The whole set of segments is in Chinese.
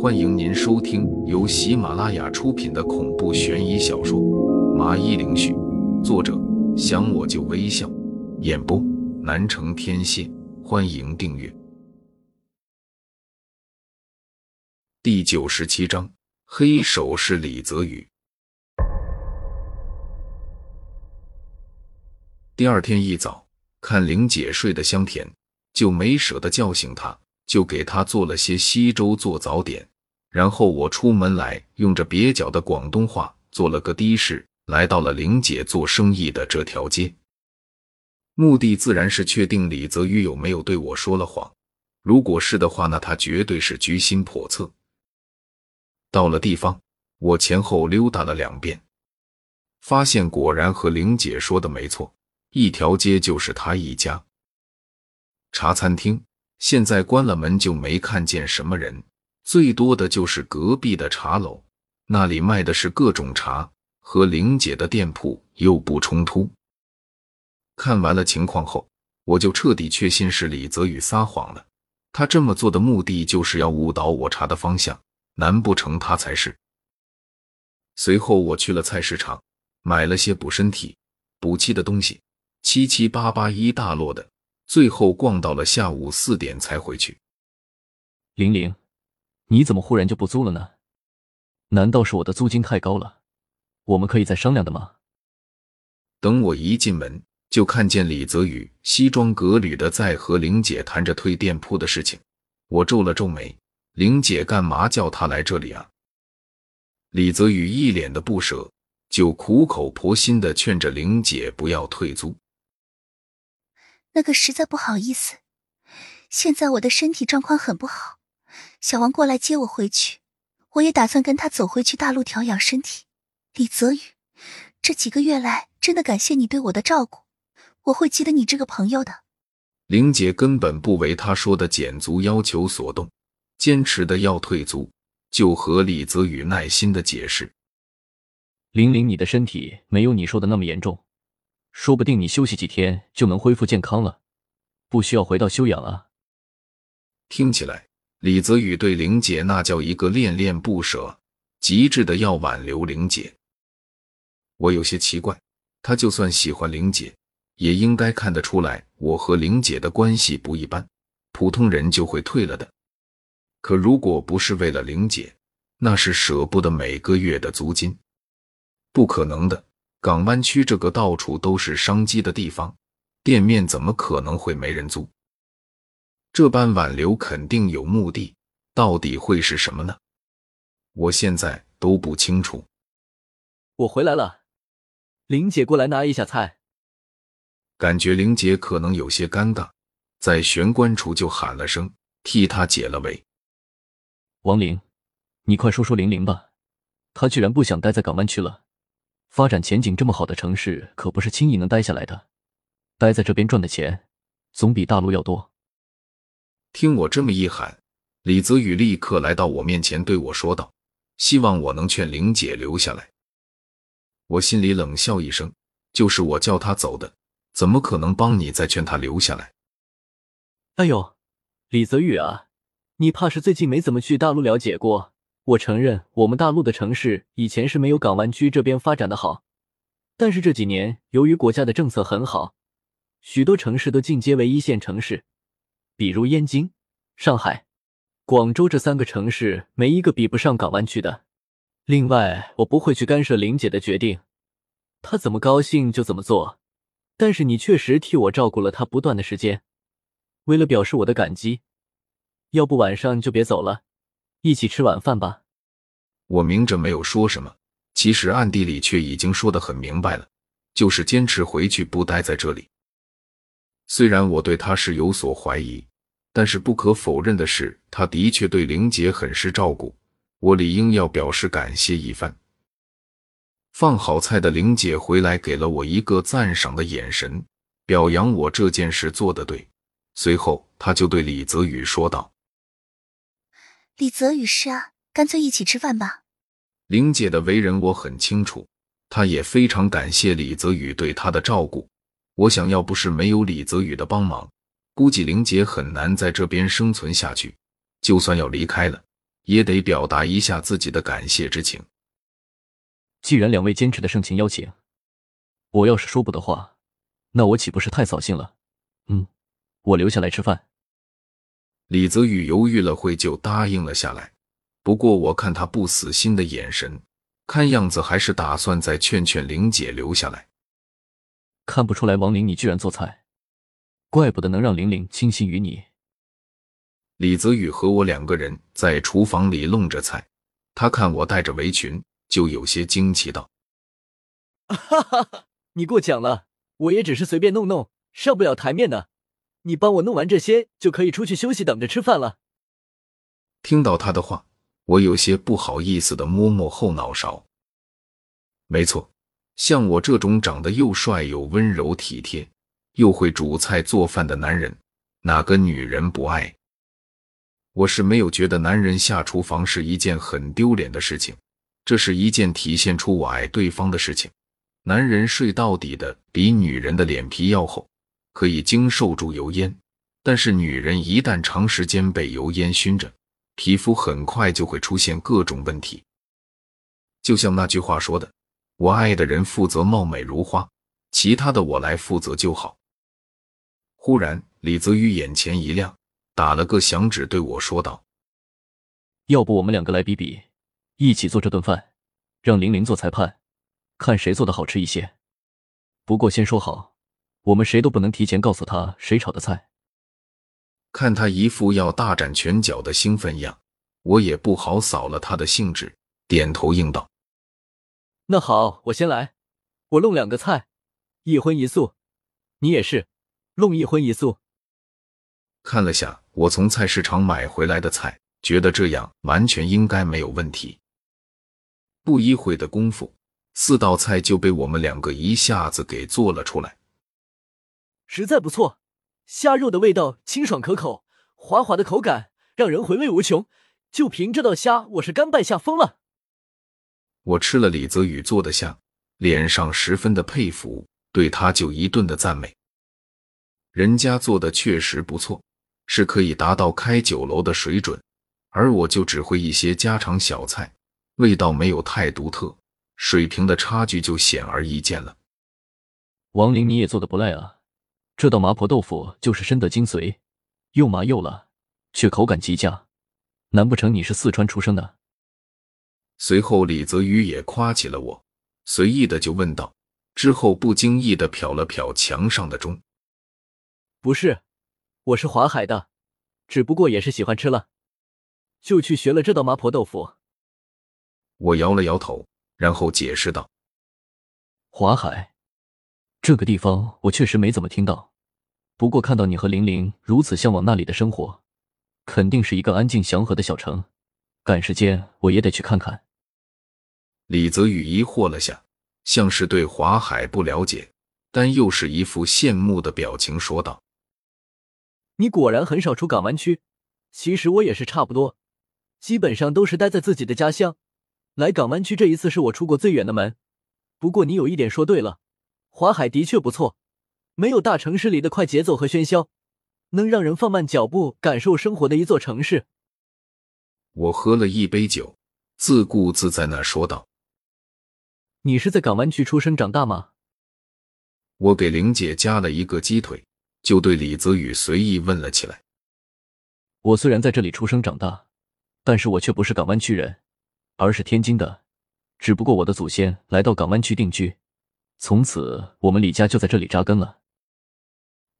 欢迎您收听由喜马拉雅出品的恐怖悬疑小说《麻衣灵絮》，作者想我就微笑，演播南城天蝎。欢迎订阅。第九十七章，黑手是李泽宇。第二天一早，看玲姐睡得香甜，就没舍得叫醒她，就给她做了些稀粥做早点。然后我出门来，用着蹩脚的广东话做了个的士，来到了玲姐做生意的这条街。目的自然是确定李泽宇有没有对我说了谎。如果是的话，那他绝对是居心叵测。到了地方，我前后溜达了两遍，发现果然和玲姐说的没错。一条街就是他一家茶餐厅，现在关了门就没看见什么人，最多的就是隔壁的茶楼，那里卖的是各种茶，和玲姐的店铺又不冲突。看完了情况后，我就彻底确信是李泽宇撒谎了。他这么做的目的就是要误导我查的方向，难不成他才是？随后我去了菜市场，买了些补身体、补气的东西。七七八八一大摞的，最后逛到了下午四点才回去。玲玲，你怎么忽然就不租了呢？难道是我的租金太高了？我们可以再商量的吗？等我一进门，就看见李泽宇西装革履的在和玲姐谈着退店铺的事情。我皱了皱眉：“玲姐干嘛叫他来这里啊？”李泽宇一脸的不舍，就苦口婆心的劝着玲姐不要退租。那个实在不好意思，现在我的身体状况很不好，小王过来接我回去，我也打算跟他走回去大陆调养身体。李泽宇，这几个月来真的感谢你对我的照顾，我会记得你这个朋友的。玲姐根本不为他说的减租要求所动，坚持的要退租，就和李泽宇耐心的解释：玲玲，你的身体没有你说的那么严重。说不定你休息几天就能恢复健康了，不需要回到休养啊。听起来，李泽宇对玲姐那叫一个恋恋不舍，极致的要挽留玲姐。我有些奇怪，他就算喜欢玲姐，也应该看得出来我和玲姐的关系不一般，普通人就会退了的。可如果不是为了玲姐，那是舍不得每个月的租金，不可能的。港湾区这个到处都是商机的地方，店面怎么可能会没人租？这般挽留肯定有目的，到底会是什么呢？我现在都不清楚。我回来了，玲姐过来拿一下菜。感觉玲姐可能有些尴尬，在玄关处就喊了声，替她解了围。王玲，你快说说玲玲吧，她居然不想待在港湾区了。发展前景这么好的城市，可不是轻易能待下来的。待在这边赚的钱，总比大陆要多。听我这么一喊，李泽宇立刻来到我面前，对我说道：“希望我能劝玲姐留下来。”我心里冷笑一声：“就是我叫她走的，怎么可能帮你再劝她留下来？”哎呦，李泽宇啊，你怕是最近没怎么去大陆了解过。我承认，我们大陆的城市以前是没有港湾区这边发展的好，但是这几年由于国家的政策很好，许多城市都进阶为一线城市，比如燕京、上海、广州这三个城市，没一个比不上港湾区的。另外，我不会去干涉林姐的决定，她怎么高兴就怎么做。但是你确实替我照顾了她不断的时间，为了表示我的感激，要不晚上就别走了。一起吃晚饭吧。我明着没有说什么，其实暗地里却已经说得很明白了，就是坚持回去不待在这里。虽然我对他是有所怀疑，但是不可否认的是，他的确对玲姐很是照顾，我理应要表示感谢一番。放好菜的玲姐回来，给了我一个赞赏的眼神，表扬我这件事做得对。随后，他就对李泽宇说道。李泽宇是啊，干脆一起吃饭吧。玲姐的为人我很清楚，她也非常感谢李泽宇对她的照顾。我想要不是没有李泽宇的帮忙，估计玲姐很难在这边生存下去。就算要离开了，也得表达一下自己的感谢之情。既然两位坚持的盛情邀请，我要是说不的话，那我岂不是太扫兴了？嗯，我留下来吃饭。李泽宇犹豫了会，就答应了下来。不过我看他不死心的眼神，看样子还是打算再劝劝玲姐留下来。看不出来，王玲你居然做菜，怪不得能让玲玲倾心于你。李泽宇和我两个人在厨房里弄着菜，他看我戴着围裙，就有些惊奇道：“哈哈哈，你过奖了，我也只是随便弄弄，上不了台面的。你帮我弄完这些，就可以出去休息，等着吃饭了。”听到他的话，我有些不好意思的摸摸后脑勺。没错。像我这种长得又帅又温柔体贴，又会煮菜做饭的男人，哪个女人不爱？我是没有觉得男人下厨房是一件很丢脸的事情，这是一件体现出我爱对方的事情。男人睡到底的比女人的脸皮要厚，可以经受住油烟，但是女人一旦长时间被油烟熏着，皮肤很快就会出现各种问题。就像那句话说的。我爱的人负责貌美如花，其他的我来负责就好。忽然，李泽宇眼前一亮，打了个响指，对我说道：“要不我们两个来比比，一起做这顿饭，让玲玲做裁判，看谁做的好吃一些。不过先说好，我们谁都不能提前告诉他谁炒的菜。”看他一副要大展拳脚的兴奋样，我也不好扫了他的兴致，点头应道。那好，我先来，我弄两个菜，一荤一素。你也是，弄一荤一素。看了下我从菜市场买回来的菜，觉得这样完全应该没有问题。不一会的功夫，四道菜就被我们两个一下子给做了出来，实在不错。虾肉的味道清爽可口，滑滑的口感让人回味无穷。就凭这道虾，我是甘拜下风了。我吃了李泽宇做的虾，脸上十分的佩服，对他就一顿的赞美。人家做的确实不错，是可以达到开酒楼的水准，而我就只会一些家常小菜，味道没有太独特，水平的差距就显而易见了。王林，你也做的不赖啊，这道麻婆豆腐就是深得精髓，又麻又辣，却口感极佳，难不成你是四川出生的？随后，李泽宇也夸起了我，随意的就问道，之后不经意的瞟了瞟墙上的钟，不是，我是华海的，只不过也是喜欢吃了，就去学了这道麻婆豆腐。我摇了摇头，然后解释道：“华海这个地方我确实没怎么听到，不过看到你和玲玲如此向往那里的生活，肯定是一个安静祥和的小城，赶时间我也得去看看。”李泽宇疑惑了下，像是对华海不了解，但又是一副羡慕的表情，说道：“你果然很少出港湾区。其实我也是差不多，基本上都是待在自己的家乡。来港湾区这一次是我出过最远的门。不过你有一点说对了，华海的确不错，没有大城市里的快节奏和喧嚣，能让人放慢脚步感受生活的一座城市。”我喝了一杯酒，自顾自在那说道。你是在港湾区出生长大吗？我给玲姐加了一个鸡腿，就对李泽宇随意问了起来。我虽然在这里出生长大，但是我却不是港湾区人，而是天津的。只不过我的祖先来到港湾区定居，从此我们李家就在这里扎根了。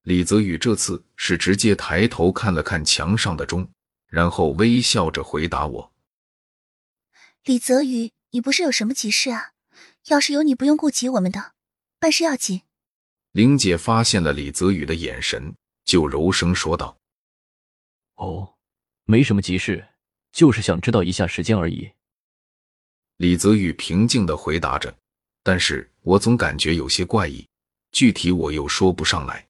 李泽宇这次是直接抬头看了看墙上的钟，然后微笑着回答我：“李泽宇，你不是有什么急事啊？”要是有你，不用顾及我们的，办事要紧。玲姐发现了李泽宇的眼神，就柔声说道：“哦，没什么急事，就是想知道一下时间而已。”李泽宇平静的回答着，但是我总感觉有些怪异，具体我又说不上来。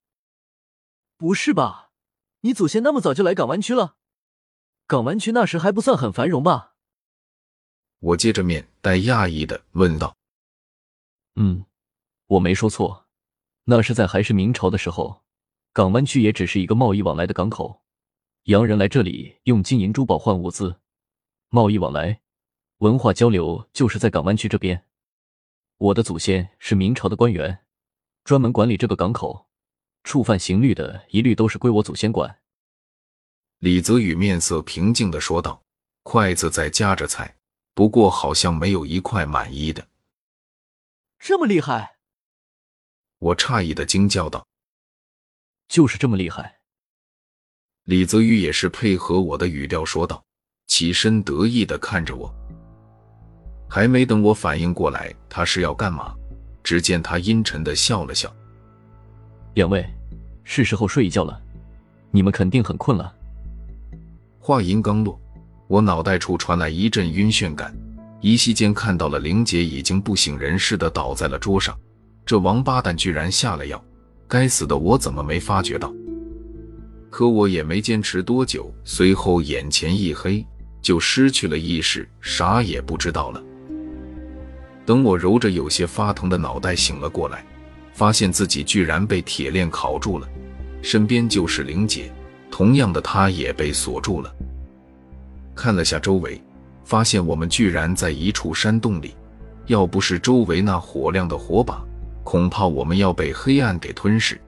不是吧？你祖先那么早就来港湾区了？港湾区那时还不算很繁荣吧？我接着面带讶异的问道。嗯，我没说错，那是在还是明朝的时候，港湾区也只是一个贸易往来的港口，洋人来这里用金银珠宝换物资，贸易往来、文化交流就是在港湾区这边。我的祖先是明朝的官员，专门管理这个港口，触犯刑律的一律都是归我祖先管。李泽宇面色平静的说道，筷子在夹着菜，不过好像没有一块满意的。这么厉害？我诧异的惊叫道：“就是这么厉害。”李泽宇也是配合我的语调说道，起身得意的看着我。还没等我反应过来他是要干嘛，只见他阴沉的笑了笑：“两位，是时候睡一觉了，你们肯定很困了。”话音刚落，我脑袋处传来一阵晕眩感，依稀间看到了玲姐已经不省人事的倒在了桌上，这王八蛋居然下了药，该死的，我怎么没发觉到？可我也没坚持多久，随后眼前一黑，就失去了意识，啥也不知道了。等我揉着有些发疼的脑袋醒了过来，发现自己居然被铁链铐住了，身边就是玲姐，同样的，她也被锁住了。看了下周围，发现我们居然在一处山洞里，要不是周围那火亮的火把，恐怕我们要被黑暗给吞噬。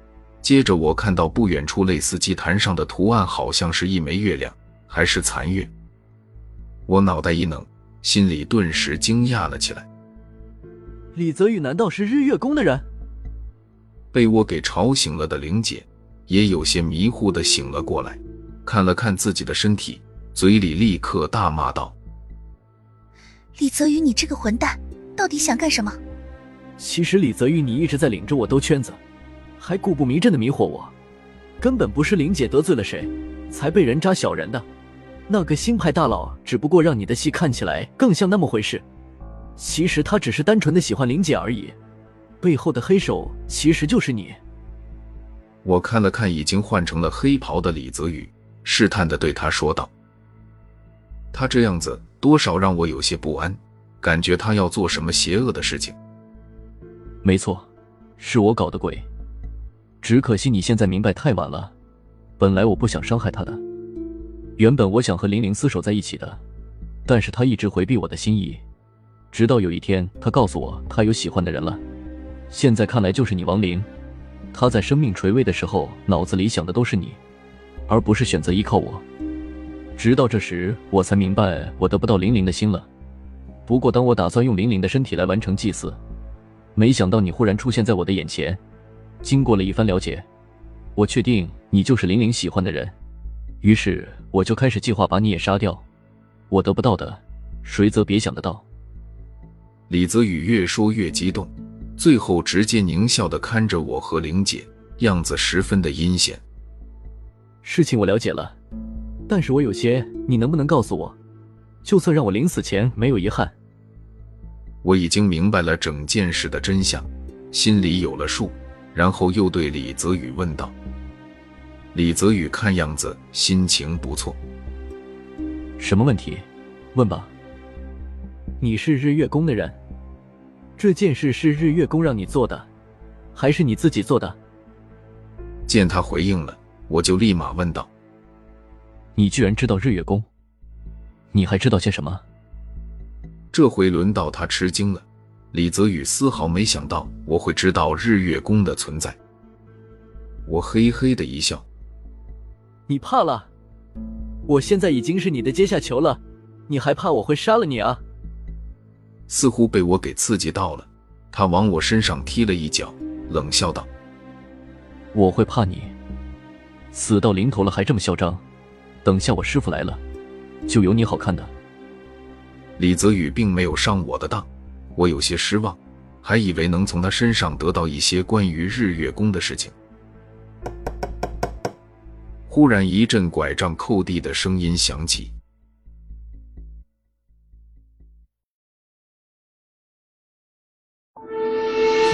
接着我看到不远处类似祭坛上的图案，好像是一枚月亮，还是残月。我脑袋一冷，心里顿时惊讶了起来。李泽宇难道是日月宫的人？被我给吵醒了的玲姐也有些迷糊的醒了过来，看了看自己的身体，嘴里立刻大骂道：“李泽宇，你这个混蛋，到底想干什么？”其实李泽宇，你一直在领着我兜圈子，还故布迷阵的迷惑我，根本不是玲姐得罪了谁，才被人扎小人的。那个新派大佬只不过让你的戏看起来更像那么回事。其实他只是单纯的喜欢林姐而已，背后的黑手其实就是你。我看了看已经换成了黑袍的李泽宇，试探的对他说道：“他这样子多少让我有些不安，感觉他要做什么邪恶的事情。”没错，是我搞的鬼。只可惜你现在明白太晚了。本来我不想伤害他的，原本我想和玲玲厮守在一起的，但是他一直回避我的心意。直到有一天，他告诉我他有喜欢的人了。现在看来就是你，王林。他在生命垂危的时候，脑子里想的都是你，而不是选择依靠我。直到这时，我才明白我得不到玲玲的心了。不过，当我打算用玲玲的身体来完成祭祀，没想到你忽然出现在我的眼前。经过了一番了解，我确定你就是玲玲喜欢的人。于是，我就开始计划把你也杀掉。我得不到的，谁则别想得到。李泽宇越说越激动，最后直接狞笑的看着我和玲姐，样子十分的阴险。事情我了解了，但是我有些，你能不能告诉我？就算让我临死前没有遗憾。我已经明白了整件事的真相，心里有了数，然后又对李泽宇问道。李泽宇看样子心情不错。什么问题？问吧。你是日月宫的人，这件事是日月宫让你做的，还是你自己做的？见他回应了，我就立马问道：“你居然知道日月宫？你还知道些什么？”这回轮到他吃惊了。李泽宇丝毫没想到我会知道日月宫的存在。我嘿嘿的一笑：“你怕了？我现在已经是你的阶下囚了，你还怕我会杀了你啊？”似乎被我给刺激到了，他往我身上踢了一脚，冷笑道：“我会怕你？死到临头了还这么嚣张？等下我师傅来了，就有你好看的。”李泽宇并没有上我的当，我有些失望，还以为能从他身上得到一些关于日月宫的事情。忽然一阵拐杖扣地的声音响起。